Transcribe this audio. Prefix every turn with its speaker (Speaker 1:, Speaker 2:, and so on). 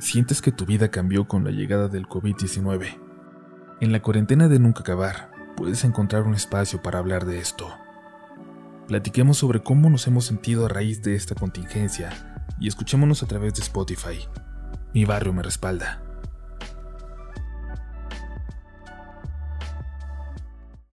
Speaker 1: sientes que tu vida cambió con la llegada del COVID-19. En la cuarentena de nunca acabar, puedes encontrar un espacio para hablar de esto. Platiquemos sobre cómo nos hemos sentido a raíz de esta contingencia y escuchémonos a través de Spotify. Mi barrio me respalda.